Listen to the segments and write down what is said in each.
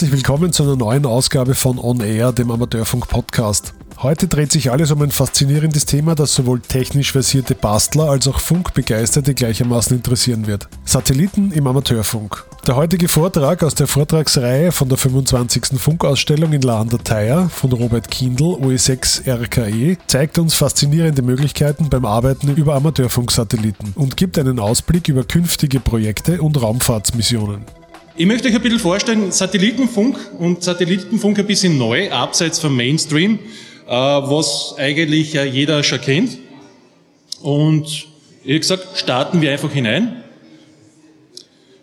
Herzlich willkommen zu einer neuen Ausgabe von On Air, dem Amateurfunk Podcast. Heute dreht sich alles um ein faszinierendes Thema, das sowohl technisch versierte Bastler als auch Funkbegeisterte gleichermaßen interessieren wird. Satelliten im Amateurfunk. Der heutige Vortrag aus der Vortragsreihe von der 25. Funkausstellung in La Andataya von Robert Kindl, OE6 RKE, zeigt uns faszinierende Möglichkeiten beim Arbeiten über Amateurfunksatelliten und gibt einen Ausblick über künftige Projekte und Raumfahrtsmissionen. Ich möchte euch ein bisschen vorstellen, Satellitenfunk und Satellitenfunk ein bisschen neu, abseits vom Mainstream. Äh, was eigentlich jeder schon kennt. Und wie gesagt, starten wir einfach hinein.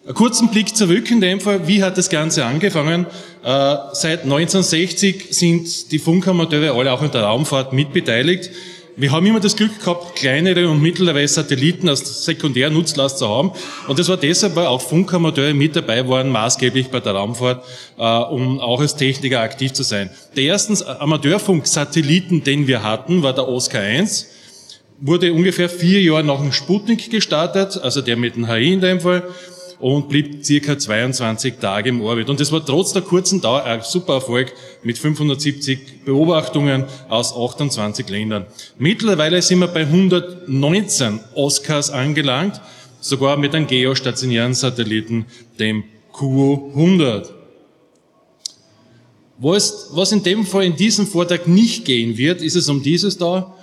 Einen kurzen Blick zurück in dem Fall, wie hat das Ganze angefangen? Äh, seit 1960 sind die Funkamateure alle auch in der Raumfahrt mitbeteiligt. Wir haben immer das Glück gehabt, kleinere und mittlere Satelliten als Sekundärnutzlast zu haben. Und das war deshalb, weil auch Funkamateure mit dabei waren, maßgeblich bei der Raumfahrt, äh, um auch als Techniker aktiv zu sein. Der erste Amateurfunk-Satelliten, den wir hatten, war der Oscar 1. Wurde ungefähr vier Jahre nach dem Sputnik gestartet, also der mit dem HI in dem Fall und blieb circa 22 Tage im Orbit. Und das war trotz der kurzen Dauer ein super Erfolg mit 570 Beobachtungen aus 28 Ländern. Mittlerweile sind wir bei 119 Oscars angelangt, sogar mit einem geostationären Satelliten, dem QO 100. Was, was in dem Fall in diesem Vortrag nicht gehen wird, ist es um dieses da.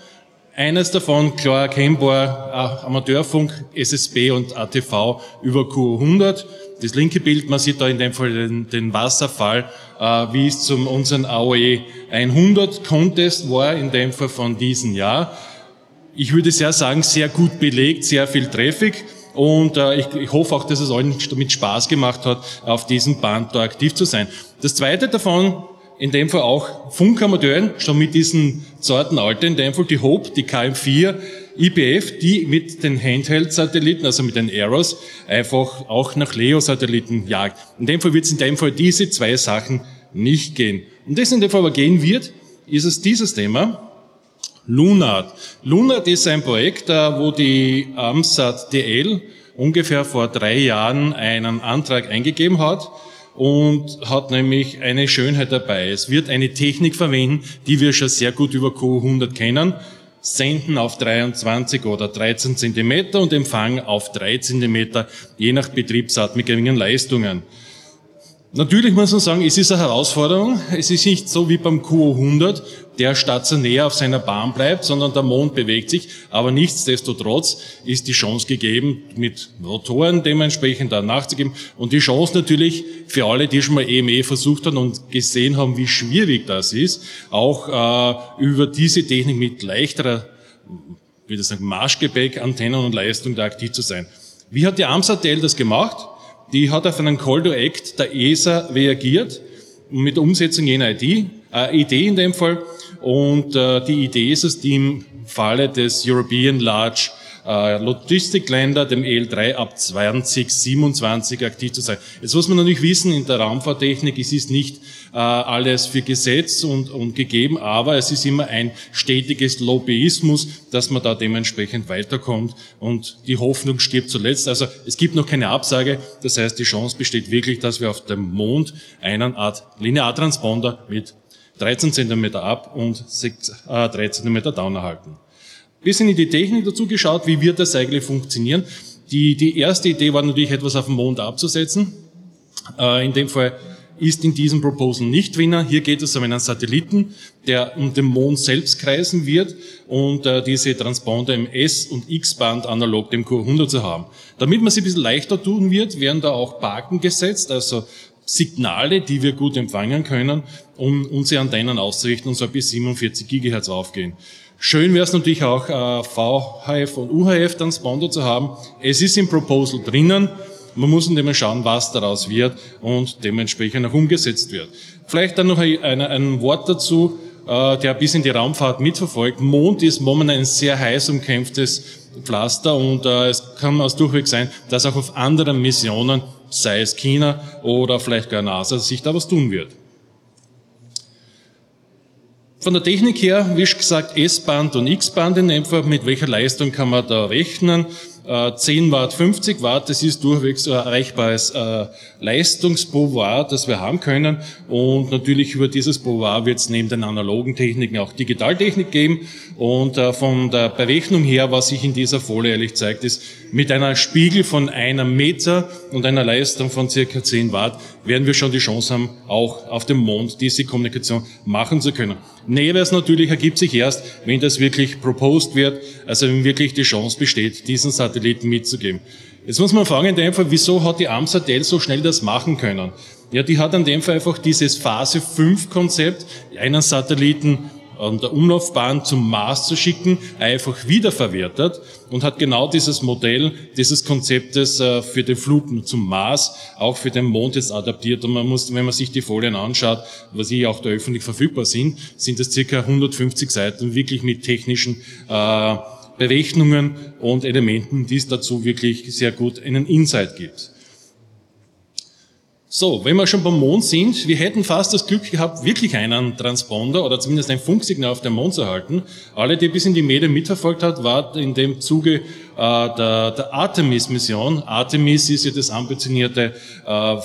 Eines davon, klar erkennbar, Amateurfunk, SSB und ATV über Q100. Das linke Bild, man sieht da in dem Fall den, den Wasserfall, äh, wie es zum unseren AOE 100 Contest war, in dem Fall von diesem Jahr. Ich würde sehr sagen, sehr gut belegt, sehr viel Traffic. Und äh, ich, ich hoffe auch, dass es allen damit Spaß gemacht hat, auf diesem Band da aktiv zu sein. Das zweite davon in dem Fall auch Funkamateuren, schon mit diesen zarten Alter, in dem Fall die Hope, die KM4, IPF, die mit den Handheld-Satelliten, also mit den Aeros, einfach auch nach Leo-Satelliten jagt. In dem Fall wird es in dem Fall diese zwei Sachen nicht gehen. Und das in dem Fall aber gehen wird, ist es dieses Thema, Lunart. Lunart ist ein Projekt, äh, wo die AMSAT DL ungefähr vor drei Jahren einen Antrag eingegeben hat, und hat nämlich eine Schönheit dabei. Es wird eine Technik verwenden, die wir schon sehr gut über Q100 kennen. Senden auf 23 oder 13 Zentimeter und Empfang auf 3 Zentimeter, je nach Betriebsart mit geringen Leistungen. Natürlich muss man sagen, es ist eine Herausforderung. Es ist nicht so wie beim QO100, der stationär auf seiner Bahn bleibt, sondern der Mond bewegt sich. Aber nichtsdestotrotz ist die Chance gegeben, mit Rotoren dementsprechend da nachzugeben. Und die Chance natürlich für alle, die schon mal EME versucht haben und gesehen haben, wie schwierig das ist, auch äh, über diese Technik mit leichterer, wie das sagen, Marschgepäck, Antennen und Leistung da aktiv zu sein. Wie hat die AMSATL das gemacht? Die hat auf einen Call to Act der ESA reagiert mit der Umsetzung jener Idee, äh, Idee in dem Fall. Und äh, die Idee ist es, die im Falle des European Large äh, Logistikländer, dem EL3 ab 2027 aktiv zu sein. Jetzt muss man natürlich wissen, in der Raumfahrttechnik, es ist nicht äh, alles für Gesetz und, und gegeben, aber es ist immer ein stetiges Lobbyismus, dass man da dementsprechend weiterkommt und die Hoffnung stirbt zuletzt. Also es gibt noch keine Absage, das heißt, die Chance besteht wirklich, dass wir auf dem Mond einen Art Lineartransponder mit 13 cm ab und 6, äh, 3 cm down erhalten bisschen in die Technik dazu geschaut, wie wird das eigentlich funktionieren. Die, die erste Idee war natürlich etwas auf dem Mond abzusetzen. Äh, in dem Fall ist in diesem Proposal nicht drinnen. Hier geht es um einen Satelliten, der um den Mond selbst kreisen wird und äh, diese Transponder im S- und X-Band analog dem Q100 zu haben. Damit man es ein bisschen leichter tun wird, werden da auch Baken gesetzt, also Signale, die wir gut empfangen können, um unsere Antennen auszurichten und so bis 47 Gigahertz aufgehen. Schön wäre es natürlich auch, äh, VHF und UHF Transponder zu haben. Es ist im Proposal drinnen. Man muss dann immer schauen, was daraus wird und dementsprechend auch umgesetzt wird. Vielleicht dann noch ein, ein Wort dazu, äh, der bis in die Raumfahrt mitverfolgt. Mond ist momentan ein sehr heiß umkämpftes Pflaster und äh, es kann aus Durchweg sein, dass auch auf anderen Missionen, sei es China oder vielleicht gar NASA, sich da was tun wird. Von der Technik her, wie gesagt, S-Band und X-Band in dem Fall, mit welcher Leistung kann man da rechnen? 10 Watt, 50 Watt, das ist durchwegs erreichbares äh, Leistungsbouvoir, das wir haben können. Und natürlich über dieses Bouvoir wird es neben den analogen Techniken auch Digitaltechnik geben. Und äh, von der Berechnung her, was sich in dieser Folie ehrlich zeigt, ist, mit einer Spiegel von einem Meter und einer Leistung von circa 10 Watt werden wir schon die Chance haben, auch auf dem Mond diese Kommunikation machen zu können. Näheres natürlich ergibt sich erst, wenn das wirklich proposed wird, also wenn wirklich die Chance besteht, diesen Satelliten mitzugeben. Jetzt muss man fragen in dem Fall, wieso hat die Amsatel so schnell das machen können? Ja, die hat in dem Fall einfach dieses Phase 5 Konzept, einen Satelliten an der Umlaufbahn zum Mars zu schicken, einfach wiederverwertet und hat genau dieses Modell, dieses Konzeptes äh, für den Flug zum Mars, auch für den Mond jetzt adaptiert. Und man muss, wenn man sich die Folien anschaut, was hier auch da öffentlich verfügbar sind, sind es circa 150 Seiten wirklich mit technischen äh, Berechnungen und Elementen, die es dazu wirklich sehr gut einen Insight gibt. So, wenn wir schon beim Mond sind, wir hätten fast das Glück gehabt, wirklich einen Transponder oder zumindest ein Funksignal auf dem Mond zu halten. Alle, die bis in die Medien mitverfolgt hat, war in dem Zuge äh, der, der Artemis-Mission. Artemis ist ja das ambitionierte äh,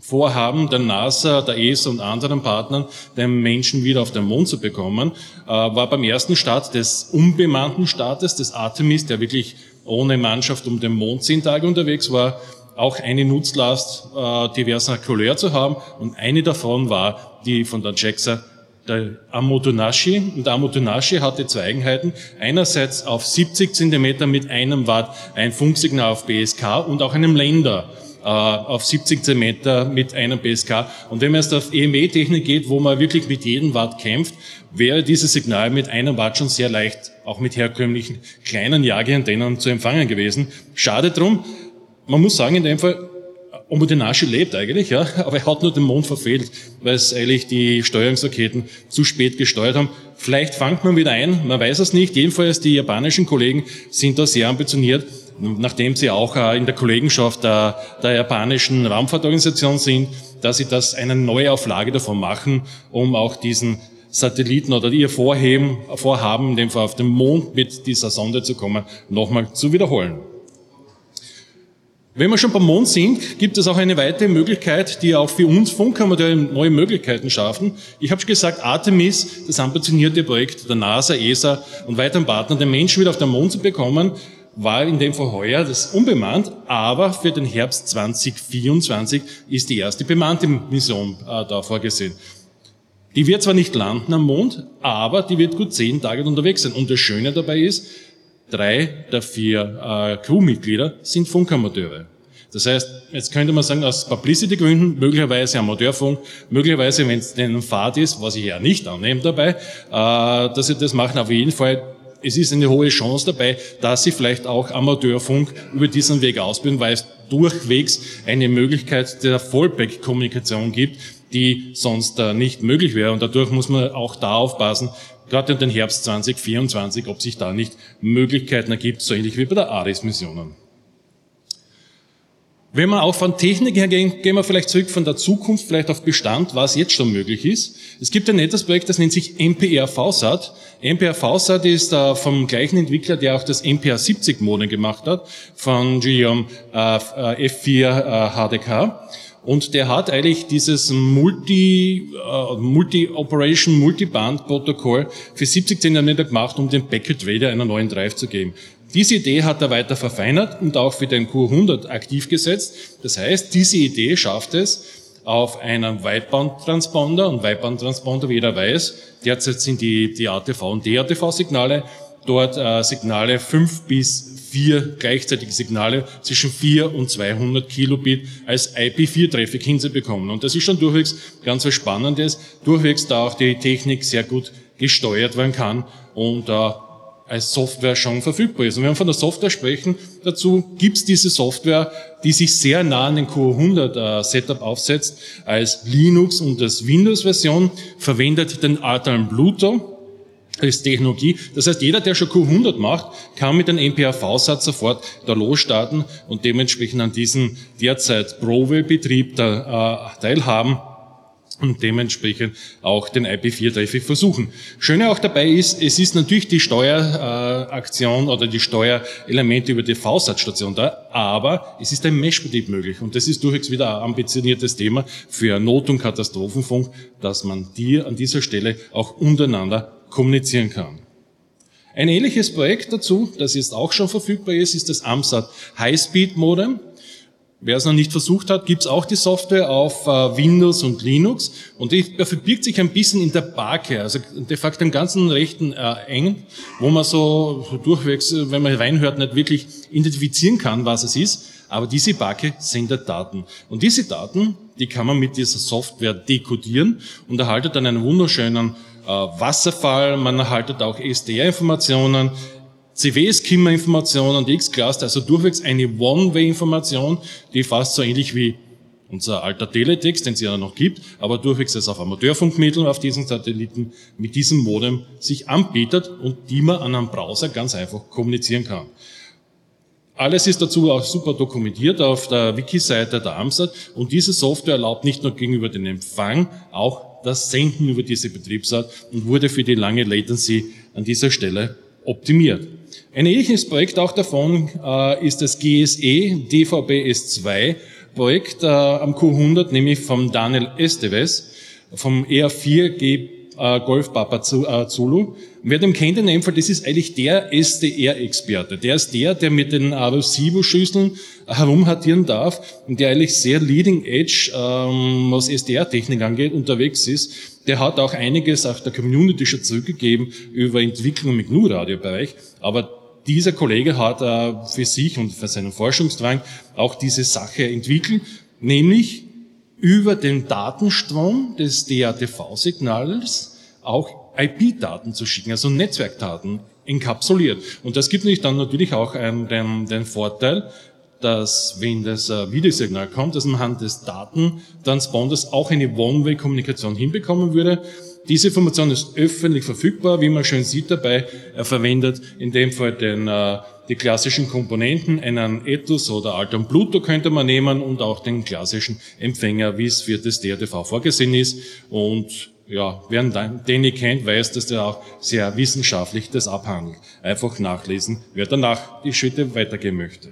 Vorhaben der NASA, der ESA und anderen Partnern, den Menschen wieder auf den Mond zu bekommen, äh, war beim ersten Start des unbemannten Staates, des Artemis, der wirklich ohne Mannschaft um den Mond zehn Tage unterwegs war, auch eine Nutzlast äh, diverser Couleur zu haben. Und eine davon war die von der JAXA, der Amotonashi. Und der Amotonashi hatte zwei Eigenheiten. Einerseits auf 70 Zentimeter mit einem Watt ein Funksignal auf BSK und auch einem Länder äh, auf 70 Zentimeter mit einem BSK. Und wenn man jetzt auf EME-Technik geht, wo man wirklich mit jedem Watt kämpft, wäre dieses Signal mit einem Watt schon sehr leicht, auch mit herkömmlichen kleinen Jageantennen zu empfangen gewesen. Schade drum, man muss sagen, in dem Fall, Omotenashi lebt eigentlich, ja, aber er hat nur den Mond verfehlt, weil es eigentlich die Steuerungsraketen zu spät gesteuert haben. Vielleicht fangt man wieder ein, man weiß es nicht. Jedenfalls die japanischen Kollegen sind da sehr ambitioniert, nachdem sie auch äh, in der Kollegenschaft der, der japanischen Raumfahrtorganisation sind, dass sie das eine neue Auflage davon machen, um auch diesen Satelliten oder ihr Vorheben, Vorhaben, in dem Fall auf den Mond mit dieser Sonde zu kommen, nochmal zu wiederholen. Wenn wir schon beim Mond sind, gibt es auch eine weitere Möglichkeit, die auch für uns Funkamateure neue Möglichkeiten schaffen. Ich habe schon gesagt, Artemis, das ambitionierte Projekt der NASA, ESA und weiteren Partnern, den Menschen wieder auf den Mond zu bekommen, war in dem Fall heuer das unbemannt, aber für den Herbst 2024 ist die erste bemannte Mission äh, da vorgesehen. Die wird zwar nicht landen am Mond, aber die wird gut zehn Tage unterwegs sein. Und das Schöne dabei ist, drei der vier äh, Crewmitglieder sind Funkamateure. Das heißt, jetzt könnte man sagen, aus Publicity-Gründen, möglicherweise Amateurfunk, möglicherweise, wenn es denen Fahrt ist, was ich ja nicht annehme dabei, äh, dass sie das machen. Auf jeden Fall, es ist eine hohe Chance dabei, dass sie vielleicht auch Amateurfunk über diesen Weg ausbilden, weil es durchwegs eine Möglichkeit der Fallback-Kommunikation gibt, die sonst äh, nicht möglich wäre. Und dadurch muss man auch da aufpassen, gerade in den Herbst 2024, ob sich da nicht Möglichkeiten ergibt, so ähnlich wie bei der ARIS-Missionen. Wenn wir auch von Technik her gehen, gehen wir vielleicht zurück von der Zukunft, vielleicht auf Bestand, was jetzt schon möglich ist. Es gibt ein nettes Projekt, das nennt sich MPR VSAT. MPR VSAT ist äh, vom gleichen Entwickler, der auch das MPR 70 Modem gemacht hat, von GM äh, F4 äh, HDK. Und der hat eigentlich dieses Multi, äh, Multi-Operation, Multiband-Protokoll für 70 Zentimeter gemacht, um dem Packet Trader einen neuen Drive zu geben. Diese Idee hat er weiter verfeinert und auch für den Q100 aktiv gesetzt. Das heißt, diese Idee schafft es, auf einen Weitbandtransponder und Weitbandtransponder, wie jeder weiß, derzeit sind die, die ATV und DATV-Signale, dort äh, Signale 5 bis vier gleichzeitige Signale zwischen 4 und 200 Kilobit als IP4-Traffic hinzubekommen. Und das ist schon durchwegs ganz was Spannendes, durchwegs da auch die Technik sehr gut gesteuert werden kann und äh, als Software schon verfügbar ist. Und wenn wir von der Software sprechen, dazu gibt es diese Software, die sich sehr nah an den Q100 äh, Setup aufsetzt, als Linux und als Windows-Version, verwendet den Artalm Bluto, als Technologie. Das heißt, jeder, der schon Q100 macht, kann mit einem MPAV-Satz sofort da losstarten und dementsprechend an diesem derzeit Prove-Betrieb da, äh, teilhaben. und dementsprechend auch den IP4-Traffic versuchen. Schöne auch dabei ist, es ist natürlich die Steueraktion oder die Steuerelemente über die VSAT-Station da, aber es ist ein Meshbetrieb möglich und das ist durchaus wieder ein ambitioniertes Thema für Not- und Katastrophenfunk, dass man die an dieser Stelle auch untereinander kommunizieren kann. Ein ähnliches Projekt dazu, das jetzt auch schon verfügbar ist, ist das AMSAT Highspeed Modem. Wer es noch nicht versucht hat, gibt es auch die Software auf äh, Windows und Linux und die verbirgt sich ein bisschen in der Barke, also de facto im ganzen rechten äh, eng, wo man so, durchwegs, wenn man reinhört, nicht wirklich identifizieren kann, was es ist. Aber diese Barke sendet Daten. Und diese Daten, die kann man mit dieser Software dekodieren und erhaltet dann einen wunderschönen Wasserfall, man erhaltet auch SDR-Informationen, CW-Skimmer-Informationen und X-Cluster, also durchwegs eine One-Way-Information, die fast so ähnlich wie unser alter Teletext, den es ja noch gibt, aber durchwegs es auf Amateurfunkmitteln auf diesen Satelliten mit diesem Modem sich anbietet und die man an einem Browser ganz einfach kommunizieren kann. Alles ist dazu auch super dokumentiert auf der Wiki-Seite der AMSAT und diese Software erlaubt nicht nur gegenüber dem Empfang auch das Senden über diese Betriebsart und wurde für die lange Latency an dieser Stelle optimiert. Ein ähnliches Projekt auch davon äh, ist das GSE DVB-S2 Projekt äh, am Q100, nämlich vom Daniel Esteves vom ER4G äh, Golf Papa äh, Zulu. Wer den kennt in dem Fall, das ist eigentlich der SDR-Experte. Der ist der, der mit den Arecibo-Schüsseln herumhattieren darf und der eigentlich sehr leading edge, ähm, was SDR-Technik angeht, unterwegs ist. Der hat auch einiges auch der Community schon zurückgegeben über Entwicklung im GNU-Radio-Bereich. Aber dieser Kollege hat äh, für sich und für seinen Forschungsdrang auch diese Sache entwickelt, nämlich über den Datenstrom des DATV-Signals auch IP-Daten zu schicken, also Netzwerkdaten enkapsuliert. Und das gibt nämlich dann natürlich auch einen, den, den Vorteil, dass wenn das äh, Videosignal kommt, dass man anhand des Datentransponders auch eine One-Way-Kommunikation hinbekommen würde. Diese Information ist öffentlich verfügbar, wie man schön sieht dabei. Er verwendet in dem Fall den, äh, die klassischen Komponenten, einen Ethos oder Alter und Pluto könnte man nehmen und auch den klassischen Empfänger, wie es für das DRTV vorgesehen ist. Und ja, wer den nicht kennt, weiß, dass der auch sehr wissenschaftlich das abhandelt. Einfach nachlesen, wer danach die Schritte weitergehen möchte.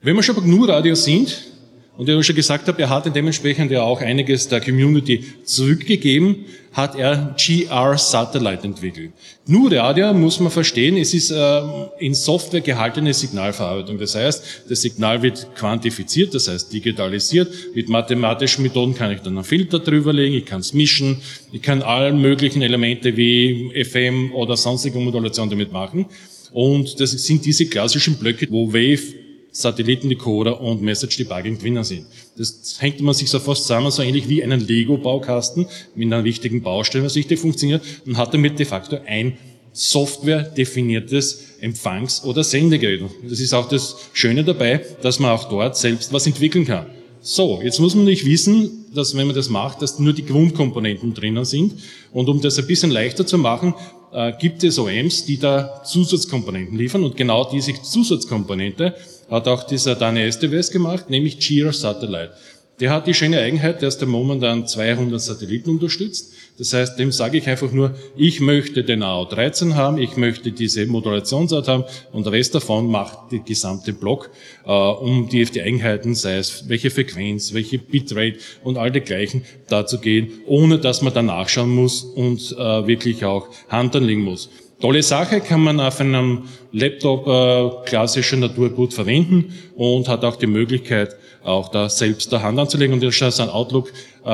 Wenn wir schon bei GNU Radio sind, und ich schon gesagt habe, er hat dementsprechend ja auch einiges der Community zurückgegeben, hat er GR Satellite entwickelt. GNU Radio muss man verstehen, es ist äh, in Software gehaltene Signalverarbeitung. Das heißt, das Signal wird quantifiziert, das heißt digitalisiert. Mit mathematischen Methoden kann ich dann einen Filter drüberlegen, ich kann es mischen, ich kann alle möglichen Elemente wie FM oder sonstige Modulation damit machen. Und das sind diese klassischen Blöcke, wo Wave Satellitendecoder und Message Debugging drinnen sind. Das hängt man sich so fast zusammen, so ähnlich wie einen Lego-Baukasten mit einer wichtigen Baustelle, was richtig funktioniert und hat damit de facto ein software-definiertes Empfangs- oder Sendegerät. Das ist auch das Schöne dabei, dass man auch dort selbst was entwickeln kann. So, jetzt muss man nicht wissen, dass wenn man das macht, dass nur die Grundkomponenten drinnen sind. Und um das ein bisschen leichter zu machen, äh, gibt es OEMs, die da Zusatzkomponenten liefern. Und genau diese Zusatzkomponente hat auch dieser Daniel STWS gemacht, nämlich Jira Satellite. Der hat die schöne Eigenheit, dass der momentan 200 Satelliten unterstützt. Das heißt, dem sage ich einfach nur, ich möchte den AO13 haben, ich möchte diese Modulationsart haben und der Rest davon macht die gesamte Block, äh, um die, die Eigenheiten, sei es welche Frequenz, welche Bitrate und all dergleichen dazu gehen, ohne dass man da nachschauen muss und äh, wirklich auch Hand anlegen muss. Tolle Sache, kann man auf einem Laptop äh, klassischer Natur gut verwenden und hat auch die Möglichkeit, auch da selbst der Hand anzulegen. Und das ist ein Outlook. Äh,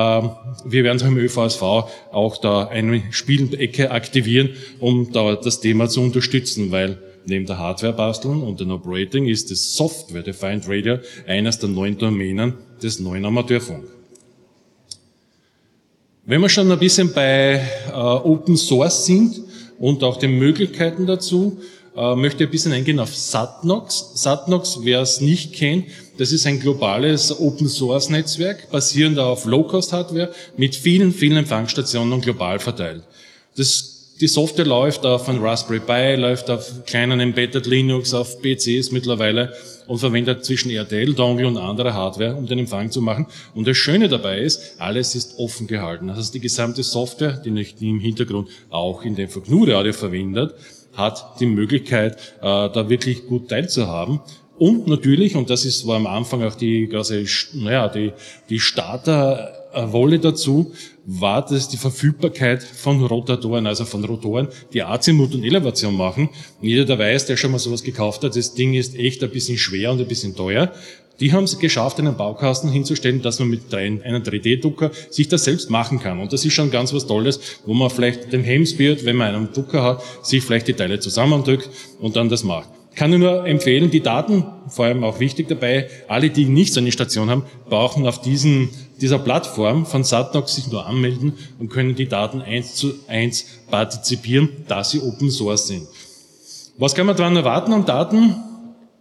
wir werden im ÖVSV auch da eine Spielecke aktivieren, um da das Thema zu unterstützen, weil neben der Hardware basteln und dem Operating ist das Software Defined Radio eines der neuen Domänen des neuen Amateurfunk. Wenn wir schon ein bisschen bei äh, Open Source sind, und auch den Möglichkeiten dazu. Äh, möchte ein bisschen eingehen auf Satnox. Satnox, wer es nicht kennt, das ist ein globales Open-Source-Netzwerk, basierend auf Low-Cost-Hardware mit vielen, vielen Empfangsstationen global verteilt. Das Die Software läuft auf einem Raspberry Pi, läuft auf kleinen Embedded Linux, auf PCs mittlerweile und verwendet zwischen RTL-Dongle und anderer Hardware, um den Empfang zu machen. Und das Schöne dabei ist, alles ist offen gehalten. Das heißt, die gesamte Software, die nicht im Hintergrund auch in dem Audio verwendet, hat die Möglichkeit, äh, da wirklich gut teilzuhaben. Und natürlich, und das ist, war am Anfang auch die, quasi, naja, die, die Starterwolle dazu, war das die Verfügbarkeit von Rotatoren, also von Rotoren, die Azimut und Elevation machen. Und jeder, der weiß, der schon mal sowas gekauft hat, das Ding ist echt ein bisschen schwer und ein bisschen teuer. Die haben es geschafft, einen Baukasten hinzustellen, dass man mit einem 3D-Drucker sich das selbst machen kann. Und das ist schon ganz was Tolles, wo man vielleicht dem Hemsbeard, wenn man einen Drucker hat, sich vielleicht die Teile zusammendrückt und dann das macht kann ich nur empfehlen, die Daten, vor allem auch wichtig dabei, alle, die nicht so eine Station haben, brauchen auf diesen, dieser Plattform von Satnox sich nur anmelden und können die Daten eins zu eins partizipieren, da sie Open Source sind. Was kann man daran erwarten an Daten?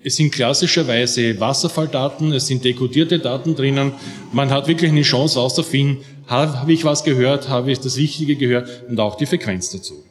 Es sind klassischerweise Wasserfalldaten, es sind dekodierte Daten drinnen. Man hat wirklich eine Chance auszufinden, habe ich was gehört, habe ich das Wichtige gehört und auch die Frequenz dazu.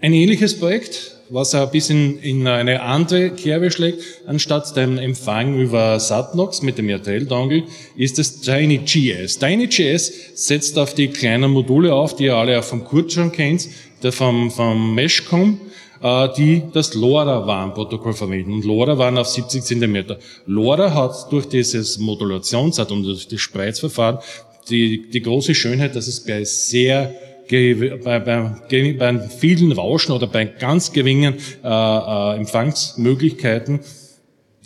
Ein ähnliches Projekt, was ein bisschen in eine andere Kerbe schlägt, anstatt dem Empfang über Satnox mit dem RTL-Dongle, ist das TinyGS. TinyGS setzt auf die kleinen Module auf, die ihr alle auch vom Kurt schon kennt, der vom, vom Meshcom, äh, die das LoRaWAN-Protokoll verwenden. Und LoRaWAN auf 70 Zentimeter. LoRa hat durch dieses Modulationsart und durch das Spreizverfahren die, die große Schönheit, dass es bei sehr bei, bei, bei vielen Rauschen oder bei ganz geringen äh, äh, Empfangsmöglichkeiten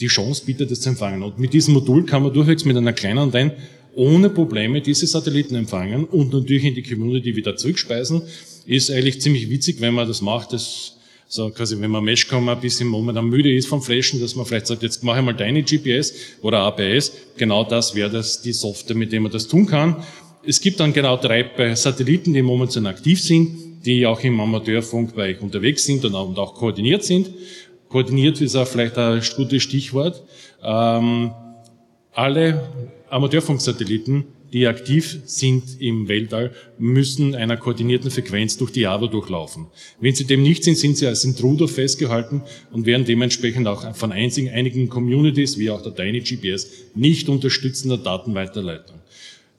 die Chance bietet, das zu empfangen. Und mit diesem Modul kann man durchwegs mit einer kleinen Antenne ohne Probleme diese Satelliten empfangen und natürlich in die Community wieder zurückspeisen. Ist eigentlich ziemlich witzig, wenn man das macht. Das so quasi, wenn man Meshcom ein bisschen momentan müde ist vom Flashen, dass man vielleicht sagt, jetzt mache ich mal deine GPS oder APS. Genau das wäre das die Software, mit der man das tun kann. Es gibt dann genau drei Satelliten, die momentan aktiv sind, die auch im Amateurfunkbereich unterwegs sind und auch koordiniert sind. Koordiniert ist auch vielleicht ein gutes Stichwort. Ähm, alle Amateurfunksatelliten, die aktiv sind im Weltall, müssen einer koordinierten Frequenz durch die Java durchlaufen. Wenn sie dem nicht sind, sind sie als Intruder festgehalten und werden dementsprechend auch von einzigen, einigen Communities, wie auch der Tiny GPS, nicht unterstützender Datenweiterleitung.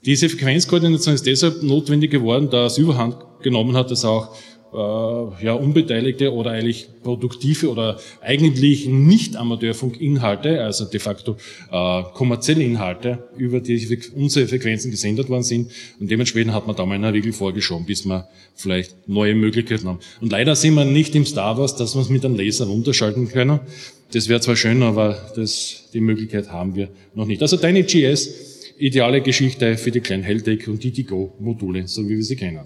Diese Frequenzkoordination ist deshalb notwendig geworden, da es überhand genommen hat, dass auch äh, ja, unbeteiligte oder eigentlich produktive oder eigentlich nicht Amateurfunkinhalte, also de facto äh, kommerzielle Inhalte über die unsere Frequenzen gesendet worden sind und dementsprechend hat man da mal einen Riegel vorgeschoben, bis wir vielleicht neue Möglichkeiten haben. Und leider sind wir nicht im Star Wars, dass wir es mit einem Laser runterschalten können. Das wäre zwar schön, aber das, die Möglichkeit haben wir noch nicht. Also deine GS ideale Geschichte für die kleinen Helltech und die Digo-Module, so wie wir sie kennen.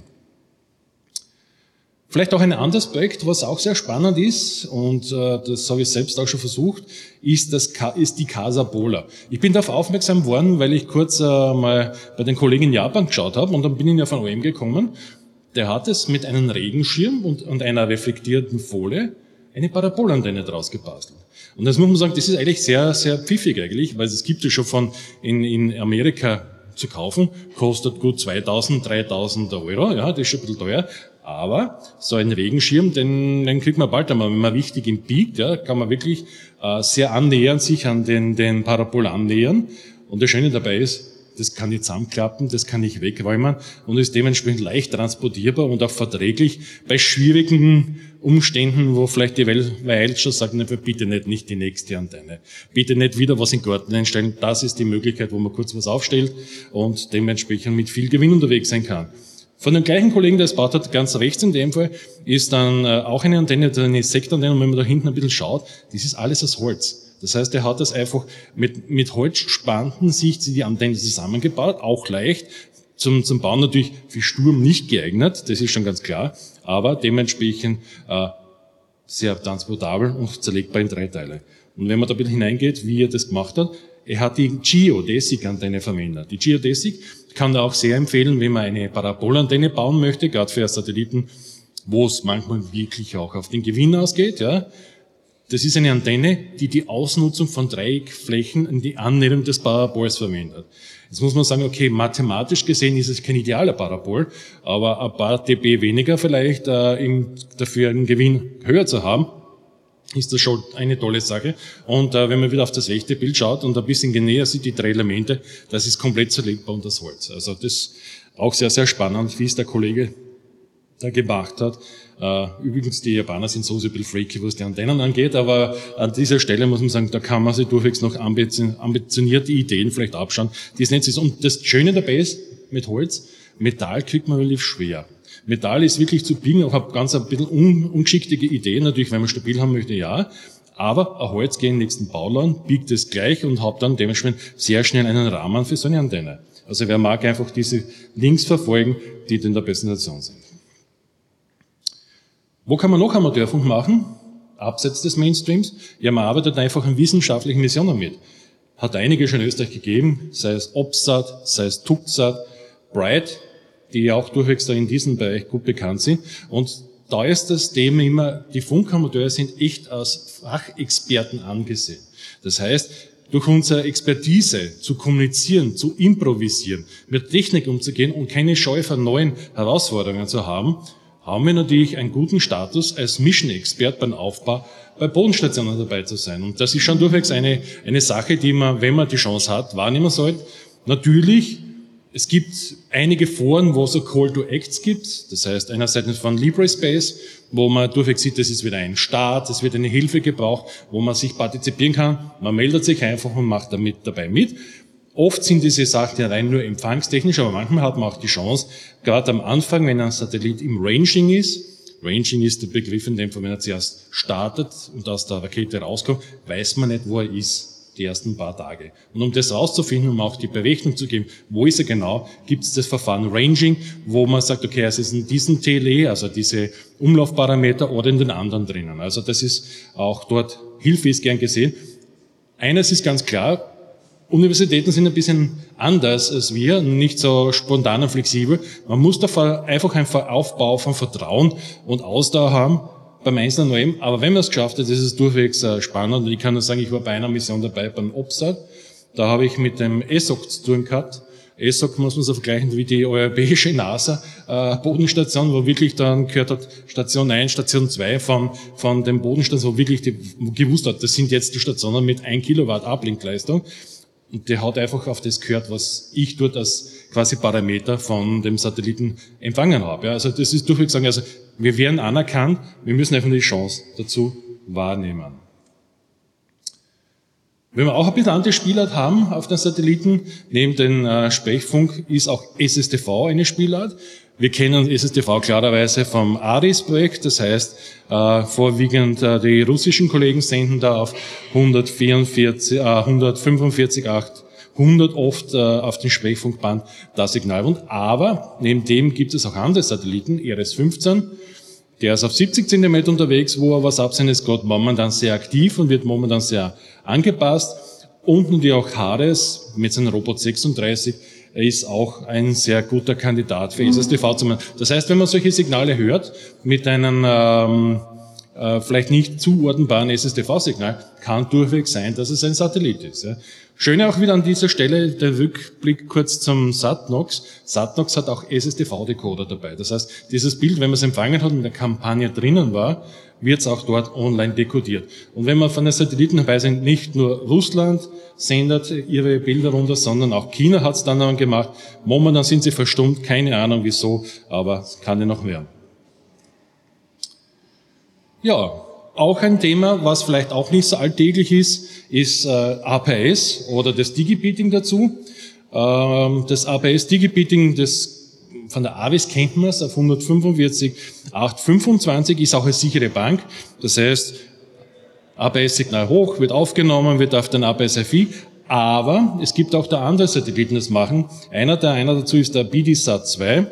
Vielleicht auch ein anderes Projekt, was auch sehr spannend ist, und äh, das habe ich selbst auch schon versucht, ist, das, ist die Casa Bola. Ich bin darauf aufmerksam geworden, weil ich kurz äh, mal bei den Kollegen in Japan geschaut habe und dann bin ich ja von OM gekommen. Der hat es mit einem Regenschirm und, und einer reflektierten Folie eine Parabolantenne draus gebastelt. Und das muss man sagen, das ist eigentlich sehr, sehr pfiffig eigentlich, weil es gibt ja schon von in, in Amerika zu kaufen, kostet gut 2000, 3000 Euro, ja, das ist schon ein bisschen teuer, aber so ein Regenschirm, den, den kriegt man bald einmal, wenn man richtig im biegt, ja, kann man wirklich äh, sehr annähern, sich an den, den Parabol annähern. Und das Schöne dabei ist, das kann ich zusammenklappen, das kann ich wegräumen und ist dementsprechend leicht transportierbar und auch verträglich bei schwierigen Umständen, wo vielleicht die Welt schon sagt, ne, bitte nicht, nicht die nächste Antenne. Bitte nicht wieder was in den Garten einstellen. Das ist die Möglichkeit, wo man kurz was aufstellt und dementsprechend mit viel Gewinn unterwegs sein kann. Von dem gleichen Kollegen, der es baut hat, ganz rechts in dem Fall, ist dann äh, auch eine Antenne, eine Sektantenne, und wenn man da hinten ein bisschen schaut, das ist alles aus Holz. Das heißt, er hat das einfach mit, mit Holzspanten sich die Antenne zusammengebaut, auch leicht, zum, zum Bauen natürlich für Sturm nicht geeignet, das ist schon ganz klar, aber dementsprechend äh, sehr transportabel und zerlegbar in drei Teile. Und wenn man da ein bisschen hineingeht, wie er das gemacht hat, er hat die Geodesic-Antenne verwendet. Die Geodesic kann er auch sehr empfehlen, wenn man eine Parabolantenne bauen möchte, gerade für Satelliten, wo es manchmal wirklich auch auf den Gewinn ausgeht. Ja. Das ist eine Antenne, die die Ausnutzung von Dreieckflächen in die Annäherung des Parabols verwendet. Jetzt muss man sagen, okay, mathematisch gesehen ist es kein idealer Parabol, aber ein paar dB weniger vielleicht äh, dafür einen Gewinn höher zu haben, ist das schon eine tolle Sache. Und äh, wenn man wieder auf das echte Bild schaut und ein bisschen genäher sieht, die drei Elemente, das ist komplett zerlegbar und das Holz. Also das auch sehr, sehr spannend, wie es der Kollege da gemacht hat. Äh, übrigens, die Japaner sind so ein bisschen freaky, was die Antennen angeht, aber an dieser Stelle muss man sagen, da kann man sich durchwegs noch ambitionierte Ideen vielleicht abschauen, die es ist. Und das Schöne dabei ist, mit Holz, Metall kriegt man relativ schwer. Metall ist wirklich zu biegen, auch ganz ein bisschen un, ungeschickte Ideen, natürlich, wenn man stabil haben möchte, ja. Aber ein Holz geht in den nächsten Bauladen, biegt es gleich und hat dann dementsprechend sehr schnell einen Rahmen für so eine Antenne. Also wer mag einfach diese Links verfolgen, die in der Präsentation sind. Wo kann man noch Amateurfunk machen? Abseits des Mainstreams? Ja, man arbeitet einfach in wissenschaftlichen Missionen mit. Hat einige schon in Österreich gegeben, sei es OPSAT, sei es TUCSAT, Bright, die auch durchwegs da in diesem Bereich gut bekannt sind. Und da ist das Thema immer, die Funkamateure sind echt als Fachexperten angesehen. Das heißt, durch unsere Expertise zu kommunizieren, zu improvisieren, mit Technik umzugehen und keine Scheu vor neuen Herausforderungen zu haben, haben wir natürlich einen guten Status als Mission-Expert beim Aufbau bei Bodenstationen dabei zu sein. Und das ist schon durchwegs eine, eine Sache, die man, wenn man die Chance hat, wahrnehmen sollte. Natürlich, es gibt einige Foren, wo es so Call to Acts gibt. Das heißt, einerseits von LibreSpace, wo man durchweg sieht, es ist wieder ein Start, es wird eine Hilfe gebraucht, wo man sich partizipieren kann. Man meldet sich einfach und macht damit dabei mit. Oft sind diese Sachen ja rein nur empfangstechnisch, aber manchmal hat man auch die Chance, gerade am Anfang, wenn ein Satellit im Ranging ist, Ranging ist der Begriff in dem Fall, wenn er zuerst startet und aus der Rakete rauskommt, weiß man nicht, wo er ist, die ersten paar Tage. Und um das rauszufinden, um auch die Berechnung zu geben, wo ist er genau, gibt es das Verfahren Ranging, wo man sagt, okay, es ist in diesem TLE, also diese Umlaufparameter, oder in den anderen drinnen. Also das ist auch dort, Hilfe ist gern gesehen. Eines ist ganz klar, Universitäten sind ein bisschen anders als wir, nicht so spontan und flexibel. Man muss da einfach einen Aufbau von Vertrauen und Ausdauer haben beim einzelnen OM. Aber wenn man es geschafft hat, ist es durchwegs äh, spannend. Und ich kann nur sagen, ich war bei einer Mission dabei beim OPSAT. Da habe ich mit dem ESOC zu tun gehabt. ESOC muss man so vergleichen wie die europäische NASA äh, wo wirklich dann gehört hat Station 1, Station 2 von, von dem Bodenstation, wo wirklich die, gewusst hat, das sind jetzt die Stationen mit 1 Kilowatt Ablinkleistung. Und der hat einfach auf das gehört, was ich dort als quasi Parameter von dem Satelliten empfangen habe. Ja, also das ist durchweg sagen, also wir werden anerkannt, wir müssen einfach die Chance dazu wahrnehmen. Wenn wir auch ein bisschen andere Spielart haben auf den Satelliten, neben den äh, Sprechfunk ist auch SSTV eine Spielart. Wir kennen SSTV klarerweise vom ARIS-Projekt, das heißt, äh, vorwiegend äh, die russischen Kollegen senden da auf 144, äh, 145, 8, 100 oft äh, auf den Sprechfunkband das Signal. Und aber neben dem gibt es auch andere Satelliten, RS-15, der ist auf 70 Zentimeter unterwegs, wo er was absendet, ist momentan sehr aktiv und wird momentan sehr angepasst. Und natürlich auch Hades mit seinem Robot 36 ist auch ein sehr guter Kandidat für SSTV zu machen. Das heißt, wenn man solche Signale hört mit einem ähm, äh, vielleicht nicht zuordnenbaren SSTV-Signal, kann durchweg sein, dass es ein Satellit ist. Ja. Schöne auch wieder an dieser Stelle der Rückblick kurz zum SatNox. SatNox hat auch SSTV-Decoder dabei. Das heißt, dieses Bild, wenn man es empfangen hat und in der Kampagne drinnen war, wird es auch dort online dekodiert. Und wenn man von den Satelliten dabei sind, nicht nur Russland sendet ihre Bilder runter, sondern auch China hat es dann gemacht. Momentan sind sie verstummt, keine Ahnung wieso, aber es kann ja noch werden. Ja, auch ein Thema, was vielleicht auch nicht so alltäglich ist, ist äh, APS oder das Digibeating dazu. Ähm, das APS Digibeating, das von der AWS kennt man es auf 145, 825 ist auch eine sichere Bank. Das heißt, ABS-Signal hoch, wird aufgenommen, wird auf den ABS-FI, aber es gibt auch da andere Satelliten, das machen. Einer der, einer dazu ist der BDSAT 2.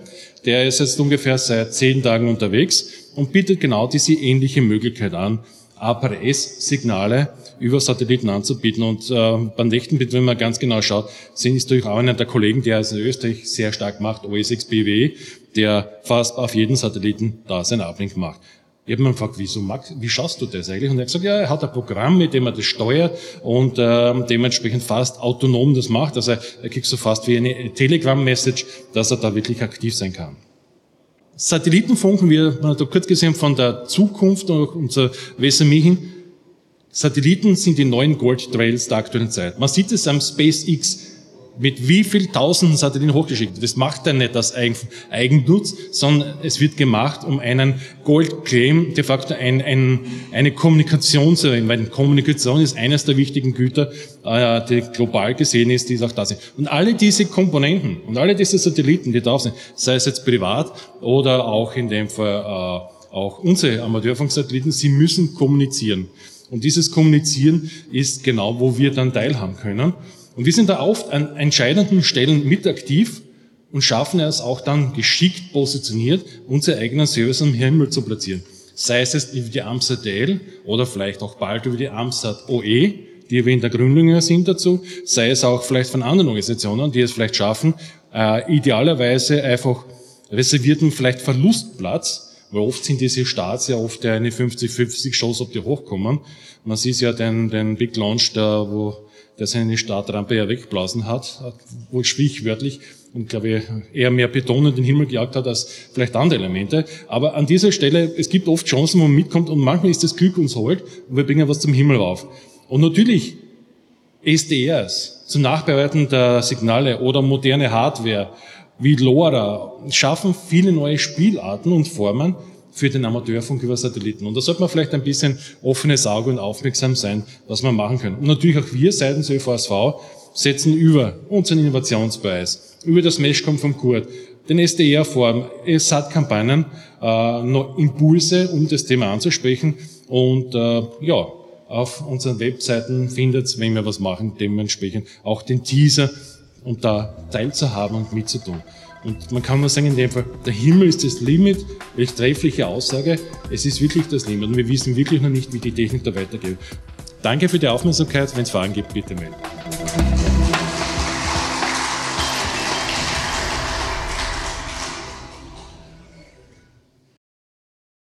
Der ist jetzt ungefähr seit zehn Tagen unterwegs und bietet genau diese ähnliche Möglichkeit an, APRS-Signale über Satelliten anzubieten. Und äh, beim nächsten Bild, wenn man ganz genau schaut, sind ist natürlich auch einer der Kollegen, der es in Österreich sehr stark macht, OSXBW, der fast auf jeden Satelliten da sein Ablink macht. Ich habe mir gefragt, wieso, Max, wie schaust du das eigentlich? Und er hat gesagt, ja, er hat ein Programm, mit dem er das steuert und äh, dementsprechend fast autonom das macht. Also er kriegt so fast wie eine Telegram-Message, dass er da wirklich aktiv sein kann. Satellitenfunken, wir haben da kurz gesehen von der Zukunft und unser Wesermechen. Satelliten sind die neuen Gold Trails der aktuellen Zeit. Man sieht es am SpaceX mit wie viel tausenden Satelliten hochgeschickt. Das macht er nicht aus Eigennutz, sondern es wird gemacht, um einen Gold-Claim, de facto ein, ein, eine Kommunikation zu erreichen, weil Kommunikation ist eines der wichtigen Güter, äh, die global gesehen ist, die auch da sind. Und alle diese Komponenten und alle diese Satelliten, die da sind, sei es jetzt privat oder auch in dem Fall äh, auch unsere Amateurfunksatelliten, sie müssen kommunizieren. Und dieses Kommunizieren ist genau, wo wir dann teilhaben können. Und wir sind da oft an entscheidenden Stellen mit aktiv und schaffen es auch dann geschickt positioniert, unsere eigenen Service am Himmel zu platzieren. Sei es jetzt über die Amsat DL oder vielleicht auch bald über die Amsat OE, die wir in der Gründung sind dazu, sei es auch vielleicht von anderen Organisationen, die es vielleicht schaffen, äh, idealerweise einfach reservierten vielleicht Verlustplatz, weil oft sind diese Starts ja oft eine 50-50 Chance, ob die hochkommen. Man sieht ja den, den Big Launch da, wo der seine Startrampe ja wegblasen hat, wohl sprichwörtlich und glaube ich eher mehr Beton in den Himmel gejagt hat als vielleicht andere Elemente. Aber an dieser Stelle, es gibt oft Chancen, wo man mitkommt und manchmal ist das Glück uns holt und wir bringen was zum Himmel rauf. Und natürlich SDRs zum Nachbereiten der Signale oder moderne Hardware wie LoRa schaffen viele neue Spielarten und Formen, für den Amateurfunk über Satelliten. Und da sollte man vielleicht ein bisschen offenes Auge und aufmerksam sein, was man machen können. Und natürlich auch wir seitens ÖVSV setzen über unseren Innovationspreis, über das Meshcom vom Kurt, den SDR-Form, SAT-Kampagnen, äh, Impulse, um das Thema anzusprechen. Und äh, ja, auf unseren Webseiten findet, wenn wir was machen, dementsprechend auch den Teaser, um da teilzuhaben und mitzutun. Und man kann nur sagen, in dem Fall, der Himmel ist das Limit, welch treffliche Aussage, es ist wirklich das Limit und wir wissen wirklich noch nicht, wie die Technik da weitergeht. Danke für die Aufmerksamkeit, wenn es Fragen gibt, bitte melden.